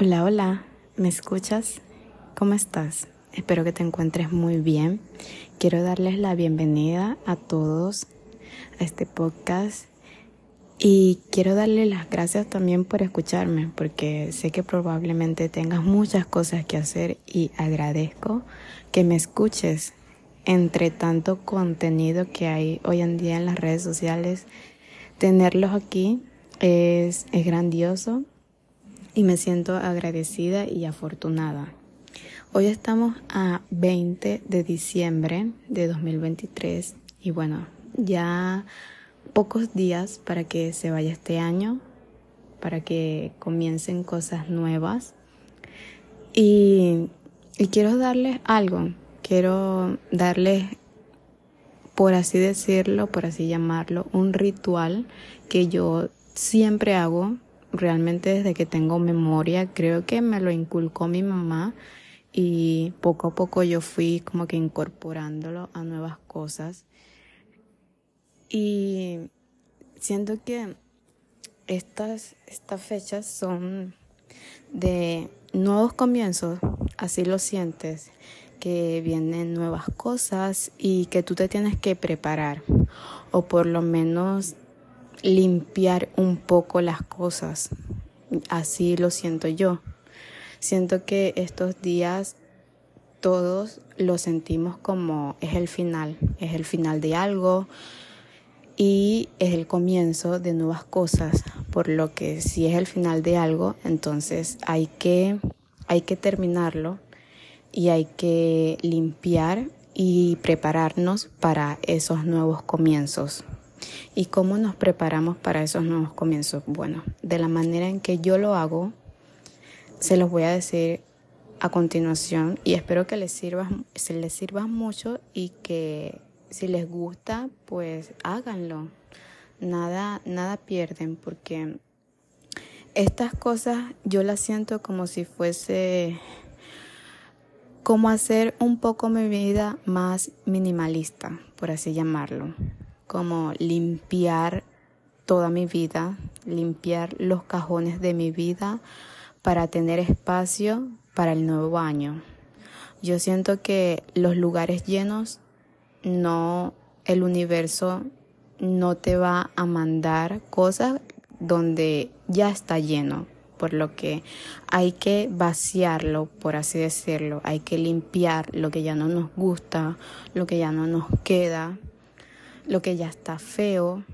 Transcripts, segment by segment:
Hola, hola, ¿me escuchas? ¿Cómo estás? Espero que te encuentres muy bien. Quiero darles la bienvenida a todos a este podcast y quiero darle las gracias también por escucharme porque sé que probablemente tengas muchas cosas que hacer y agradezco que me escuches entre tanto contenido que hay hoy en día en las redes sociales. Tenerlos aquí es, es grandioso y me siento agradecida y afortunada. Hoy estamos a 20 de diciembre de 2023 y bueno, ya pocos días para que se vaya este año, para que comiencen cosas nuevas. Y, y quiero darles algo, quiero darles, por así decirlo, por así llamarlo, un ritual que yo siempre hago realmente desde que tengo memoria, creo que me lo inculcó mi mamá y poco a poco yo fui como que incorporándolo a nuevas cosas. Y siento que estas, estas fechas son de nuevos comienzos, así lo sientes, que vienen nuevas cosas y que tú te tienes que preparar o por lo menos limpiar un poco las cosas. Así lo siento yo. Siento que estos días todos lo sentimos como es el final, es el final de algo y es el comienzo de nuevas cosas, por lo que si es el final de algo, entonces hay que hay que terminarlo y hay que limpiar y prepararnos para esos nuevos comienzos. ¿Y cómo nos preparamos para esos nuevos comienzos? Bueno, de la manera en que yo lo hago, se los voy a decir a continuación y espero que les sirva, se les sirva mucho y que si les gusta, pues háganlo. Nada, nada pierden porque estas cosas yo las siento como si fuese como hacer un poco mi vida más minimalista, por así llamarlo como limpiar toda mi vida, limpiar los cajones de mi vida para tener espacio para el nuevo año. Yo siento que los lugares llenos no, el universo no te va a mandar cosas donde ya está lleno, por lo que hay que vaciarlo, por así decirlo, hay que limpiar lo que ya no nos gusta, lo que ya no nos queda, lo que ya está feo,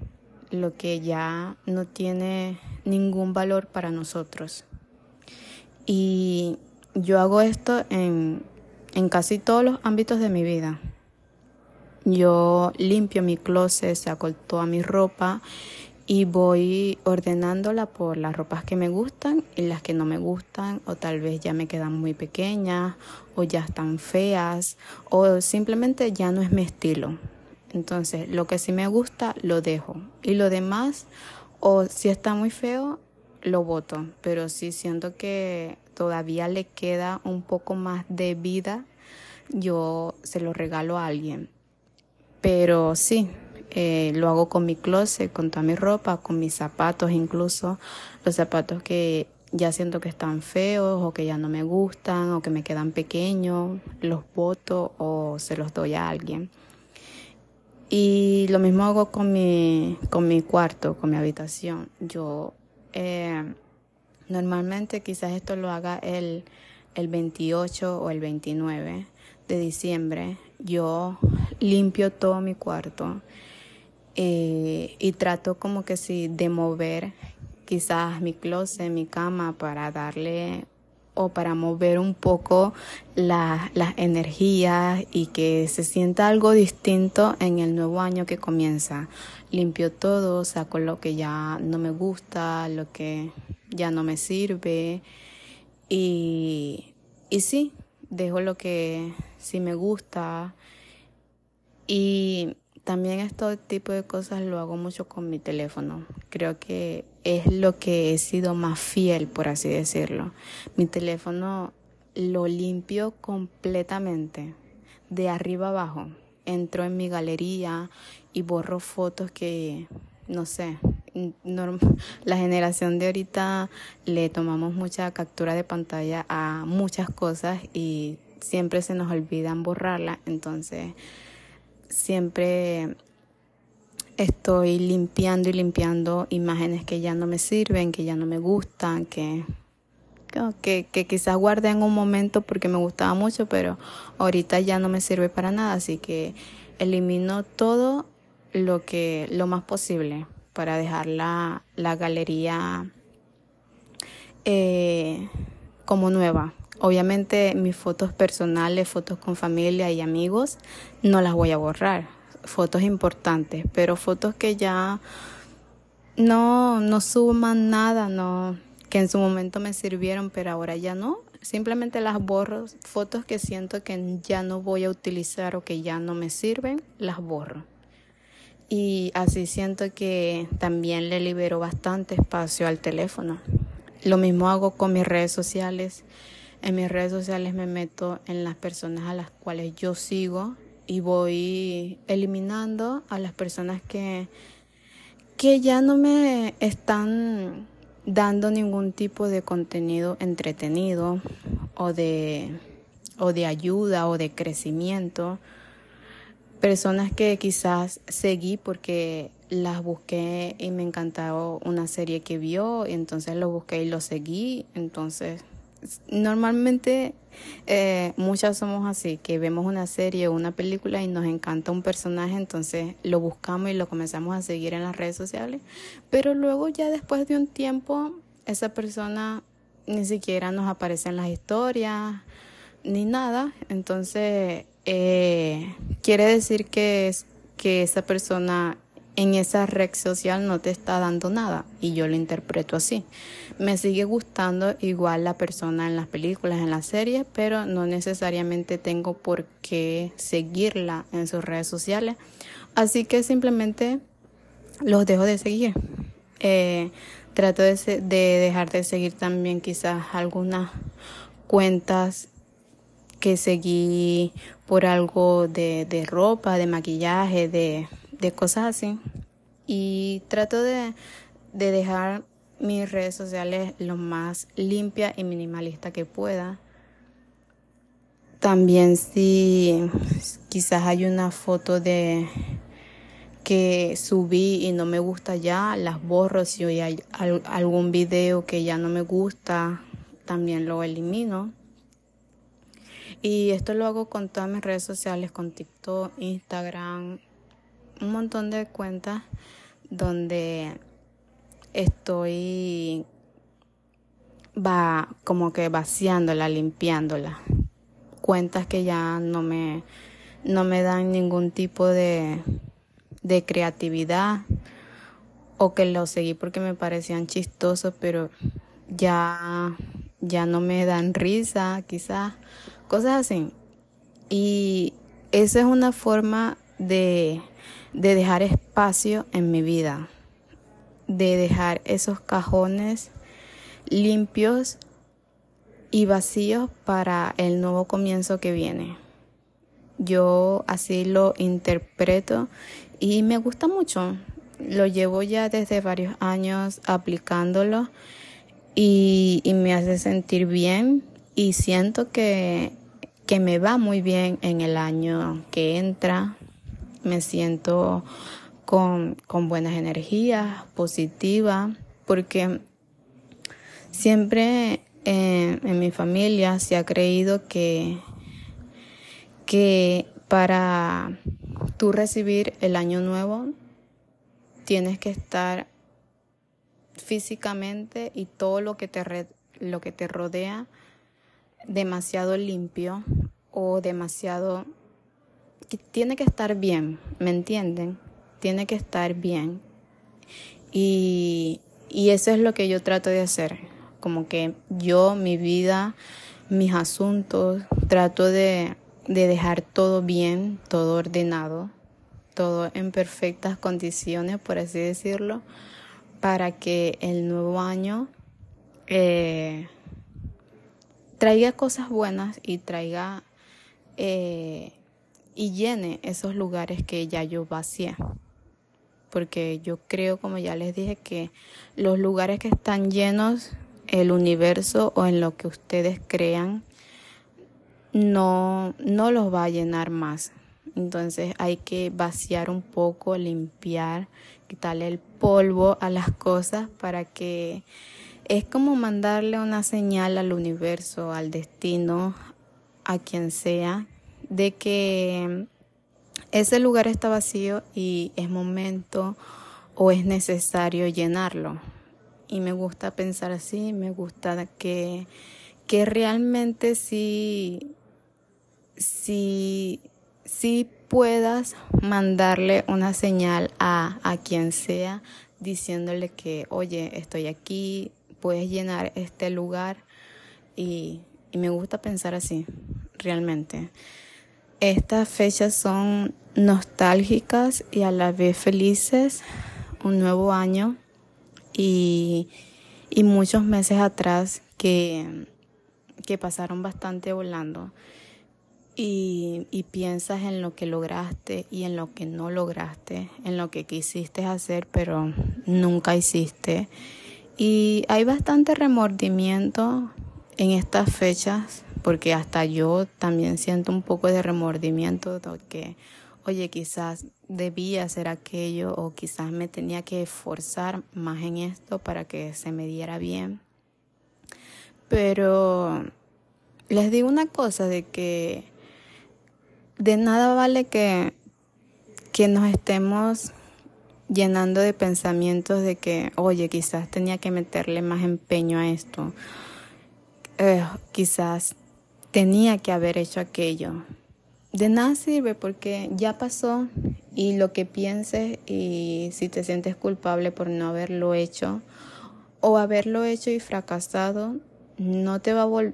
lo que ya no tiene ningún valor para nosotros. Y yo hago esto en, en casi todos los ámbitos de mi vida. Yo limpio mi closet, saco toda mi ropa y voy ordenándola por las ropas que me gustan y las que no me gustan o tal vez ya me quedan muy pequeñas o ya están feas o simplemente ya no es mi estilo. Entonces, lo que sí me gusta, lo dejo. Y lo demás, o si está muy feo, lo boto. Pero si siento que todavía le queda un poco más de vida, yo se lo regalo a alguien. Pero sí, eh, lo hago con mi closet, con toda mi ropa, con mis zapatos incluso. Los zapatos que ya siento que están feos o que ya no me gustan o que me quedan pequeños, los boto o se los doy a alguien. Y lo mismo hago con mi, con mi cuarto, con mi habitación. Yo eh, normalmente quizás esto lo haga el, el 28 o el 29 de diciembre. Yo limpio todo mi cuarto eh, y trato como que sí de mover quizás mi closet, mi cama para darle o para mover un poco las energías y que se sienta algo distinto en el nuevo año que comienza. Limpio todo, saco lo que ya no me gusta, lo que ya no me sirve y, y sí, dejo lo que sí me gusta y también este tipo de cosas lo hago mucho con mi teléfono. Creo que es lo que he sido más fiel, por así decirlo. Mi teléfono lo limpio completamente, de arriba abajo. Entro en mi galería y borro fotos que, no sé, la generación de ahorita le tomamos mucha captura de pantalla a muchas cosas y siempre se nos olvidan borrarla, entonces siempre estoy limpiando y limpiando imágenes que ya no me sirven, que ya no me gustan, que, que, quizás guardé en un momento porque me gustaba mucho, pero ahorita ya no me sirve para nada, así que elimino todo lo que lo más posible para dejar la, la galería eh, como nueva. Obviamente mis fotos personales, fotos con familia y amigos, no las voy a borrar. Fotos importantes, pero fotos que ya no, no suman nada, no, que en su momento me sirvieron, pero ahora ya no. Simplemente las borro. Fotos que siento que ya no voy a utilizar o que ya no me sirven, las borro. Y así siento que también le libero bastante espacio al teléfono. Lo mismo hago con mis redes sociales. En mis redes sociales me meto en las personas a las cuales yo sigo y voy eliminando a las personas que, que ya no me están dando ningún tipo de contenido entretenido o de, o de ayuda o de crecimiento. Personas que quizás seguí porque las busqué y me encantaba una serie que vio, y entonces lo busqué y lo seguí. Entonces normalmente eh, muchas somos así, que vemos una serie o una película y nos encanta un personaje, entonces lo buscamos y lo comenzamos a seguir en las redes sociales, pero luego ya después de un tiempo esa persona ni siquiera nos aparece en las historias ni nada, entonces eh, quiere decir que, es, que esa persona en esa red social no te está dando nada y yo lo interpreto así. Me sigue gustando igual la persona en las películas, en las series, pero no necesariamente tengo por qué seguirla en sus redes sociales. Así que simplemente los dejo de seguir. Eh, trato de, de dejar de seguir también quizás algunas cuentas que seguí por algo de, de ropa, de maquillaje, de de cosas así. Y trato de, de dejar mis redes sociales lo más limpia y minimalista que pueda. También si quizás hay una foto de que subí y no me gusta ya, las borro. Si hay algún video que ya no me gusta, también lo elimino. Y esto lo hago con todas mis redes sociales, con TikTok, Instagram, un montón de cuentas donde estoy va como que vaciándola, limpiándola. Cuentas que ya no me no me dan ningún tipo de de creatividad o que lo seguí porque me parecían chistosos, pero ya ya no me dan risa, quizás cosas así. Y esa es una forma de de dejar espacio en mi vida, de dejar esos cajones limpios y vacíos para el nuevo comienzo que viene. Yo así lo interpreto y me gusta mucho. Lo llevo ya desde varios años aplicándolo y, me hace sentir bien y siento que, que me va muy bien en el año que entra me siento con, buenas energías, positiva, porque siempre eh, en mi familia se ha creído que, que para tú recibir el año nuevo tienes que estar físicamente y todo lo que te, lo que te rodea demasiado limpio o demasiado tiene que estar bien, ¿me entienden? Tiene que estar bien. Y, y eso es lo que yo trato de hacer. Como que yo, mi vida, mis asuntos, trato de, de dejar todo bien, todo ordenado, todo en perfectas condiciones, por así decirlo, para que el nuevo año eh, traiga cosas buenas y traiga eh, y llene esos lugares que ya yo vacié. Porque yo creo, como ya les dije, que los lugares que están llenos, el universo o en lo que ustedes crean, no, no los va a llenar más. Entonces hay que vaciar un poco, limpiar, quitarle el polvo a las cosas para que es como mandarle una señal al universo, al destino, a quien sea, de que ese lugar está vacío y es momento o es necesario llenarlo. Y me gusta pensar así, me gusta que, que realmente sí, sí, sí puedas mandarle una señal a, a quien sea diciéndole que, oye, estoy aquí, puedes llenar este lugar y, y me gusta pensar así, realmente. Estas fechas son nostálgicas y a la vez felices, un nuevo año y, y muchos meses atrás que, que pasaron bastante volando y, y piensas en lo que lograste y en lo que no lograste, en lo que quisiste hacer pero nunca hiciste. Y hay bastante remordimiento en estas fechas porque hasta yo también siento un poco de remordimiento de que, oye, quizás debía hacer aquello o quizás me tenía que esforzar más en esto para que se me diera bien. Pero les digo una cosa de que de nada vale que, que nos estemos llenando de pensamientos de que, oye, quizás tenía que meterle más empeño a esto. Eh, quizás tenía que haber hecho aquello. De nada sirve porque ya pasó y lo que pienses y si te sientes culpable por no haberlo hecho o haberlo hecho y fracasado, no te va a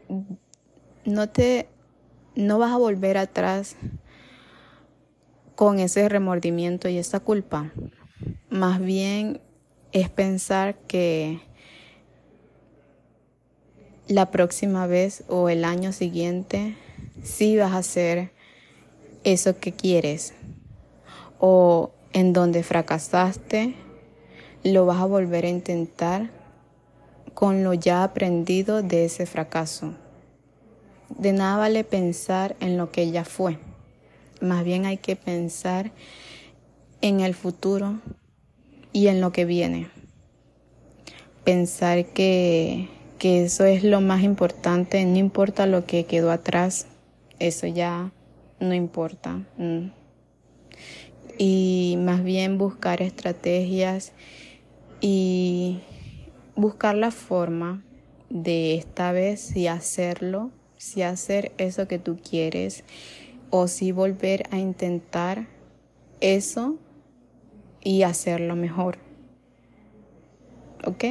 no te no vas a volver atrás con ese remordimiento y esa culpa. Más bien es pensar que la próxima vez o el año siguiente sí vas a hacer eso que quieres o en donde fracasaste lo vas a volver a intentar con lo ya aprendido de ese fracaso. De nada vale pensar en lo que ya fue. Más bien hay que pensar en el futuro y en lo que viene. Pensar que que eso es lo más importante, no importa lo que quedó atrás, eso ya no importa. Mm. Y más bien buscar estrategias y buscar la forma de esta vez si hacerlo, si hacer eso que tú quieres o si volver a intentar eso y hacerlo mejor. ¿Ok?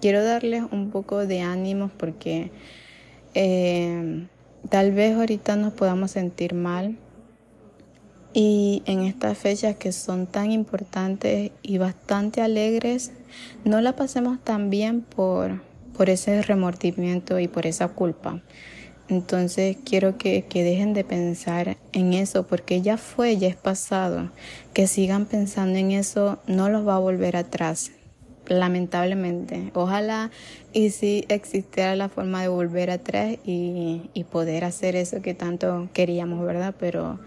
Quiero darles un poco de ánimos porque eh, tal vez ahorita nos podamos sentir mal y en estas fechas que son tan importantes y bastante alegres, no la pasemos tan bien por, por ese remordimiento y por esa culpa. Entonces quiero que, que, dejen de pensar en eso porque ya fue, ya es pasado. Que sigan pensando en eso no los va a volver atrás lamentablemente. Ojalá y si existiera la forma de volver atrás y, y poder hacer eso que tanto queríamos, ¿verdad? Pero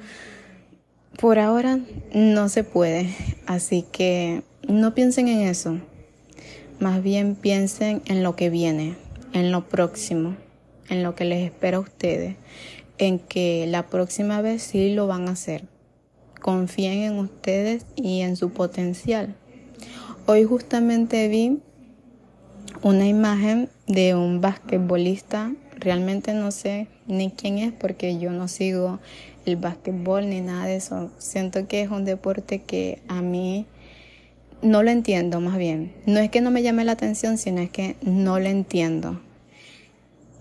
por ahora no se puede. Así que no piensen en eso. Más bien piensen en lo que viene, en lo próximo, en lo que les espera a ustedes, en que la próxima vez sí lo van a hacer. Confíen en ustedes y en su potencial. Hoy justamente vi una imagen de un basquetbolista. Realmente no sé ni quién es porque yo no sigo el basquetbol ni nada de eso. Siento que es un deporte que a mí no lo entiendo más bien. No es que no me llame la atención, sino es que no lo entiendo.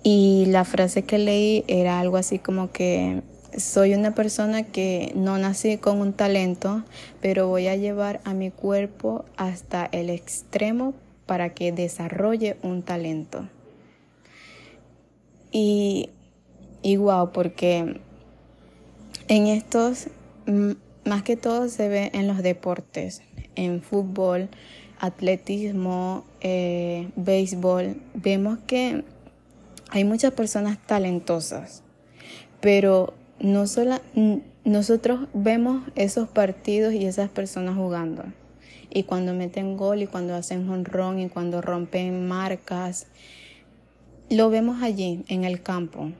Y la frase que leí era algo así como que soy una persona que no nací con un talento, pero voy a llevar a mi cuerpo hasta el extremo para que desarrolle un talento. Y, y wow, porque en estos, más que todo se ve en los deportes, en fútbol, atletismo, eh, béisbol, vemos que hay muchas personas talentosas, pero no solo nosotros vemos esos partidos y esas personas jugando. Y cuando meten gol y cuando hacen honrón y cuando rompen marcas, lo vemos allí en el campo.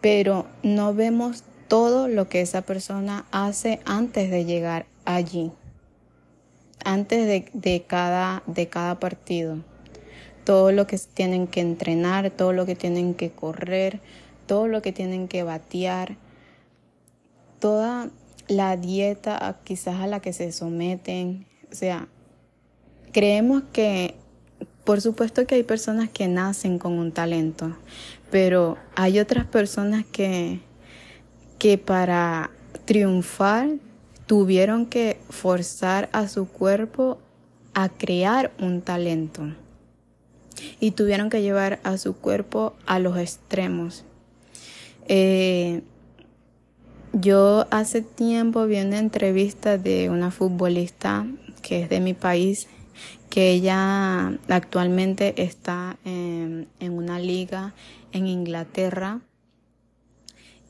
Pero no vemos todo lo que esa persona hace antes de llegar allí antes de, de, cada, de cada partido. Todo lo que tienen que entrenar, todo lo que tienen que correr, todo lo que tienen que batear, toda la dieta quizás a la que se someten. O sea, creemos que, por supuesto que hay personas que nacen con un talento, pero hay otras personas que, que para triunfar tuvieron que forzar a su cuerpo a crear un talento y tuvieron que llevar a su cuerpo a los extremos. Eh, yo hace tiempo vi una entrevista de una futbolista que es de mi país, que ella actualmente está en una liga en Inglaterra.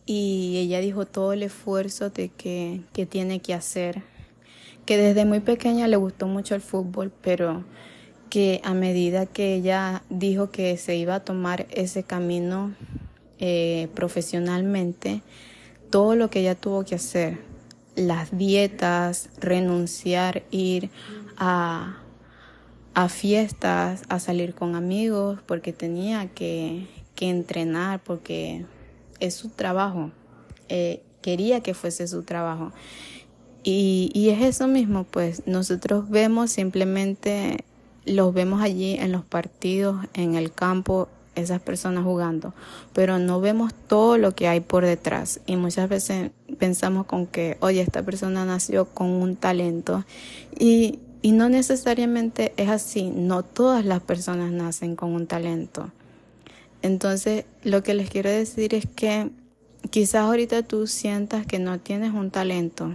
Y ella dijo todo el esfuerzo de que, que tiene que hacer, que desde muy pequeña le gustó mucho el fútbol, pero que a medida que ella dijo que se iba a tomar ese camino eh, profesionalmente, todo lo que ella tuvo que hacer, las dietas, renunciar, ir a, fiestas, a salir con amigos, porque tenía que, que entrenar, porque es su trabajo. Eh, quería que fuese su trabajo. Y, y es eso mismo, pues nosotros vemos simplemente, los vemos allí en los partidos, en el campo, esas personas jugando, pero no vemos todo lo que hay por detrás. Y muchas veces pensamos con que, oye, esta persona nació con un talento. Y, y no necesariamente es así, no todas las personas nacen con un talento. Entonces, lo que les quiero decir es que quizás ahorita tú sientas que no tienes un talento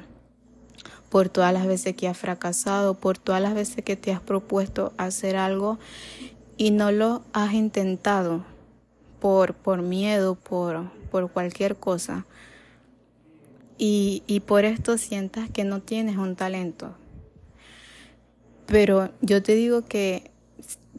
por todas las veces que has fracasado, por todas las veces que te has propuesto hacer algo y no lo has intentado por, por miedo, por, por cualquier cosa. Y, y por esto sientas que no tienes un talento. Pero yo te digo que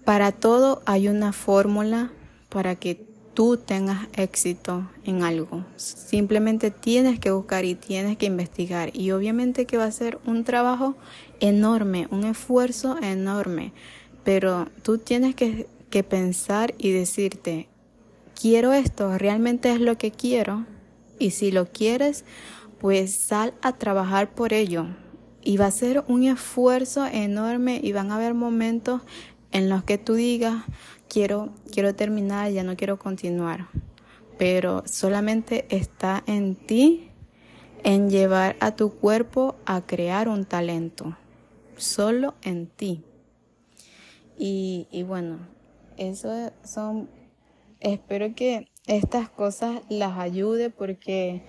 para todo hay una fórmula para que tú tengas éxito en algo. Simplemente tienes que buscar y tienes que investigar. Y obviamente que va a ser un trabajo enorme, un esfuerzo enorme. Pero tú tienes que, que pensar y decirte, quiero esto, realmente es lo que quiero. Y si lo quieres, pues sal a trabajar por ello. Y va a ser un esfuerzo enorme y van a haber momentos en los que tú digas, quiero, quiero terminar, ya no quiero continuar. Pero solamente está en ti en llevar a tu cuerpo a crear un talento. Solo en ti. Y, bueno, eso son, espero que estas cosas las ayude porque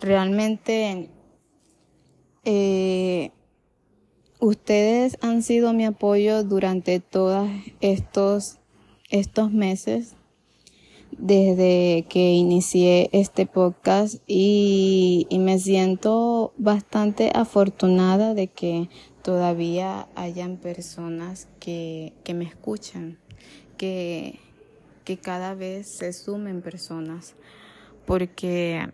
realmente eh, ustedes han sido mi apoyo durante todos estos estos meses desde que inicié este podcast y, me siento bastante afortunada de que todavía hayan personas que, que me escuchan, que, que cada vez se sumen personas, porque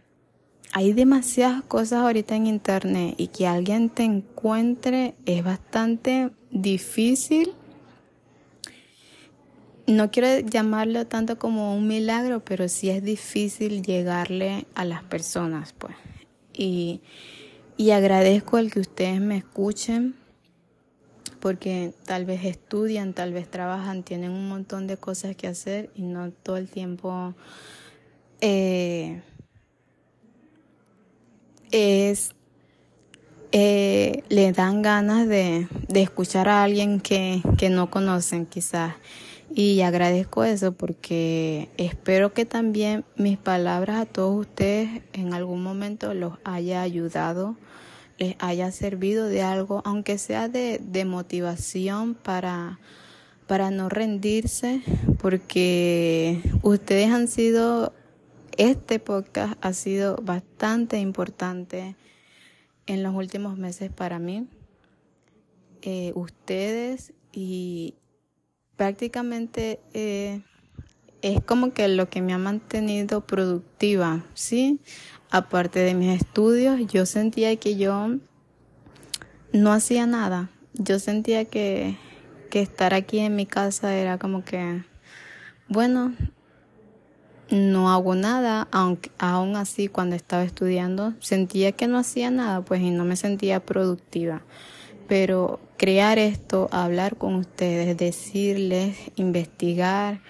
hay demasiadas cosas ahorita en internet y que alguien te encuentre es bastante difícil no quiero llamarlo tanto como un milagro, pero sí es difícil llegarle a las personas, pues. Y, y agradezco el que ustedes me escuchen, porque tal vez estudian, tal vez trabajan, tienen un montón de cosas que hacer y no todo el tiempo eh, es eh, le dan ganas de, de escuchar a alguien que, que no conocen quizás. Y agradezco eso porque espero que también mis palabras a todos ustedes en algún momento los haya ayudado les haya servido de algo, aunque sea de, motivación para, para no rendirse, porque ustedes han sido, este podcast ha sido bastante importante en los últimos meses para mí. Eh, ustedes y prácticamente eh, es como que lo que me ha mantenido productiva, ¿sí? Aparte de mis estudios, yo sentía que yo no hacía nada. Yo sentía que, que estar aquí en mi casa era como que, bueno, no hago nada, aunque aún así cuando estaba estudiando sentía que no hacía nada, pues y no me sentía productiva. Pero crear esto, hablar con ustedes, decirles, investigar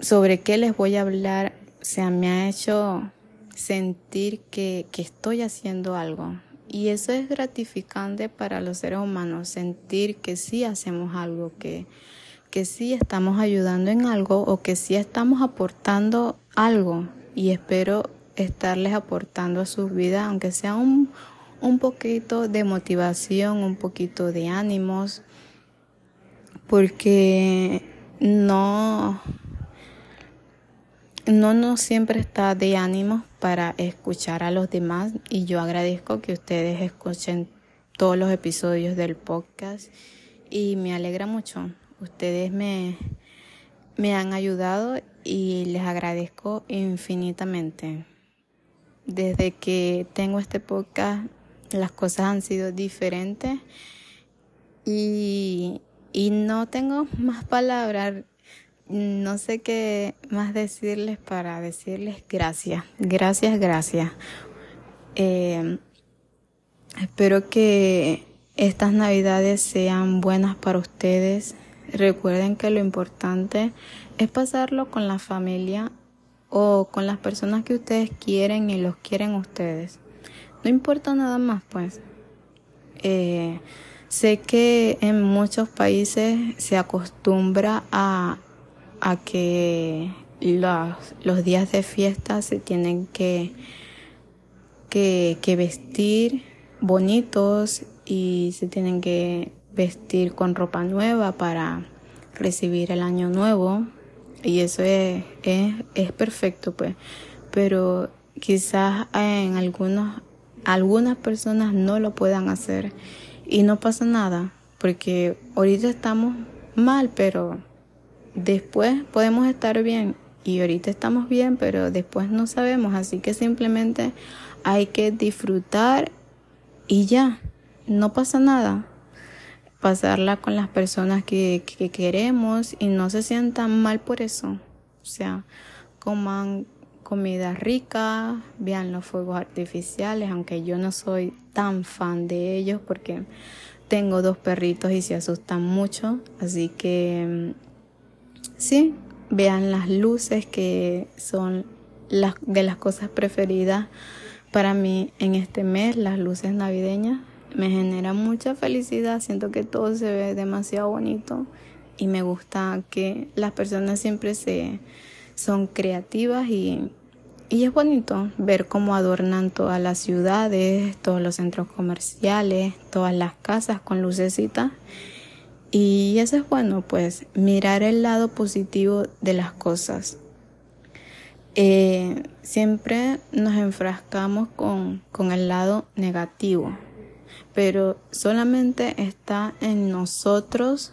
sobre qué les voy a hablar, sea, me ha hecho sentir que, que estoy haciendo algo. Y eso es gratificante para los seres humanos, sentir que sí hacemos algo, que, que sí estamos ayudando en algo o que sí estamos aportando algo. Y espero estarles aportando a sus vidas, aunque sea un, un poquito de motivación, un poquito de ánimos, porque no, no nos siempre está de ánimos para escuchar a los demás y yo agradezco que ustedes escuchen todos los episodios del podcast y me alegra mucho. Ustedes me, me han ayudado y les agradezco infinitamente. Desde que tengo este podcast las cosas han sido diferentes y, y no tengo más palabras, no sé qué más decirles para decirles gracias, gracias, gracias. Eh, espero que estas navidades sean buenas para ustedes. Recuerden que lo importante es pasarlo con la familia o con las personas que ustedes quieren y los quieren ustedes. No importa nada más, pues. Eh, sé que en muchos países se acostumbra a, a que los, los, días de fiesta se tienen que, que, vestir bonitos y se tienen que vestir con ropa nueva para recibir el año nuevo. Y eso es, es, es perfecto pues. Pero quizás en algunos algunas personas no lo puedan hacer y no pasa nada porque ahorita estamos mal pero después podemos estar bien y ahorita estamos bien pero después no sabemos. Así que simplemente hay que disfrutar y ya no pasa nada. Pasarla con las personas que, que queremos y no se sientan mal por eso. O sea coman comida rica, vean los fuegos artificiales, aunque yo no soy tan fan de ellos porque tengo dos perritos y se asustan mucho, así que mm, sí, vean las luces que son las de las cosas preferidas para mí en este mes, las luces navideñas me generan mucha felicidad, siento que todo se ve demasiado bonito y me gusta que las personas siempre se son creativas y y es bonito ver cómo adornan todas las ciudades, todos los centros comerciales, todas las casas con lucecitas. Y eso es bueno, pues mirar el lado positivo de las cosas. Eh, siempre nos enfrascamos con, con el lado negativo, pero solamente está en nosotros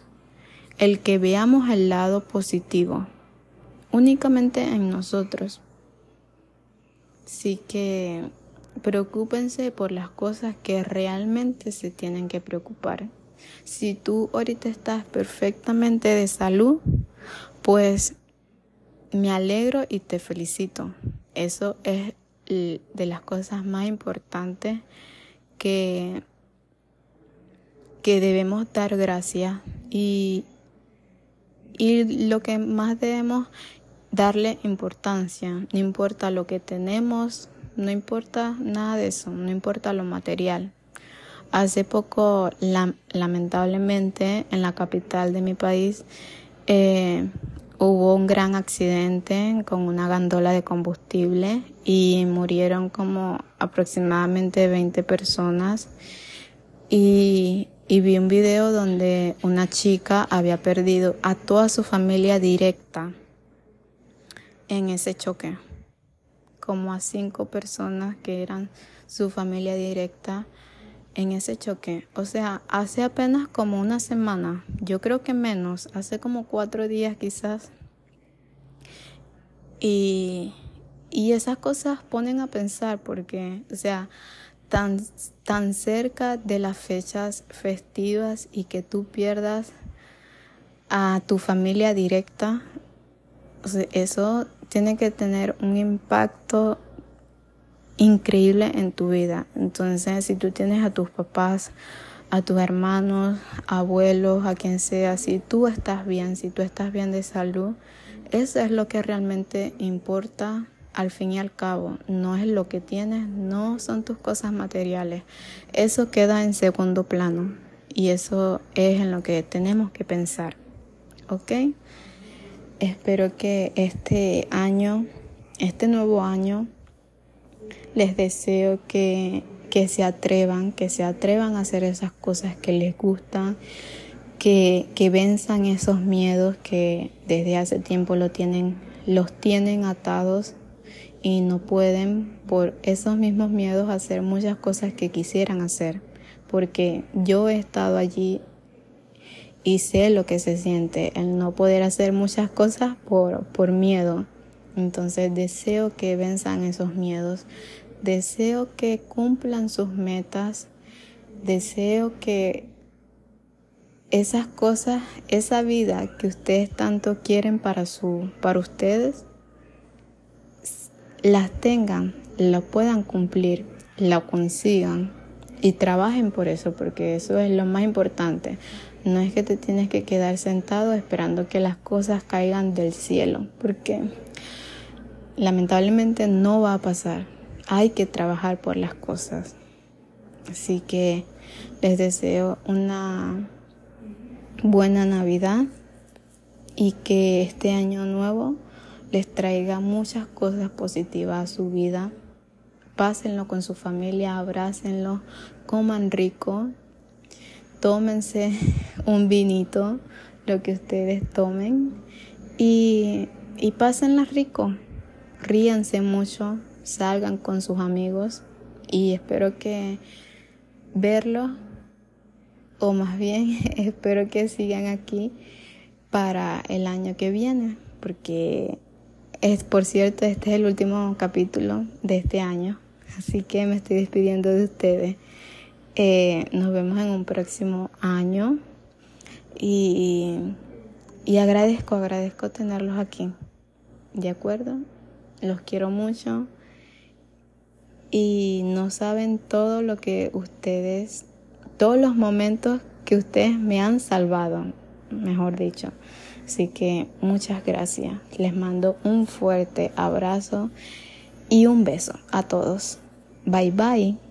el que veamos el lado positivo, únicamente en nosotros. Sí que preocúpense por las cosas que realmente se tienen que preocupar. Si tú ahorita estás perfectamente de salud, pues me alegro y te felicito. Eso es de las cosas más importantes que, que debemos dar gracias y, y lo que más debemos darle importancia, no importa lo que tenemos, no importa nada de eso, no importa lo material. Hace poco, lamentablemente, en la capital de mi país, eh, hubo un gran accidente con una gandola de combustible y murieron como aproximadamente 20 personas. Y, y, vi un video donde una chica había perdido a toda su familia directa en ese choque, como a cinco personas que eran su familia directa en ese choque. O sea, hace apenas como una semana, yo creo que menos, hace como cuatro días quizás. Y, y esas cosas ponen a pensar porque, o sea, tan, tan cerca de las fechas festivas y que tú pierdas a tu familia directa, eso tiene que tener un impacto increíble en tu vida. Entonces, si tú tienes a tus papás, a tus hermanos, abuelos, a quien sea, si tú estás bien, si tú estás bien de salud, eso es lo que realmente importa al fin y al cabo. No es lo que tienes, no son tus cosas materiales. Eso queda en segundo plano y eso es en lo que tenemos que pensar. ¿Ok? Espero que este año, este nuevo año, les deseo que, que se atrevan, que se atrevan a hacer esas cosas que les gustan, que, que venzan esos miedos que desde hace tiempo lo tienen, los tienen atados y no pueden por esos mismos miedos hacer muchas cosas que quisieran hacer. Porque yo he estado allí y sé lo que se siente el no poder hacer muchas cosas por, por miedo. Entonces deseo que venzan esos miedos, Deseo que cumplan sus metas. Deseo que esas cosas, esa vida que ustedes tanto quieren para su para ustedes las tengan, la puedan cumplir, la consigan y trabajen por eso, porque eso es lo más importante. No es que te tienes que quedar sentado esperando que las cosas caigan del cielo, porque lamentablemente no va a pasar hay que trabajar por las cosas. Así que les deseo una buena Navidad y que este año nuevo les traiga muchas cosas positivas a su vida. Pásenlo con su familia, abrácenlo, coman rico, tómense un vinito, lo que ustedes tomen y, y pásenla rico. Ríanse mucho, salgan con sus amigos y espero que verlos o más bien espero que sigan aquí para el año que viene porque es por cierto este es el último capítulo de este año así que me estoy despidiendo de ustedes. Eh, nos vemos en un próximo año y, y agradezco agradezco tenerlos aquí de acuerdo los quiero mucho y no saben todo lo que ustedes, todos los momentos que ustedes me han salvado, mejor dicho. Así que muchas gracias. Les mando un fuerte abrazo y un beso a todos. Bye bye.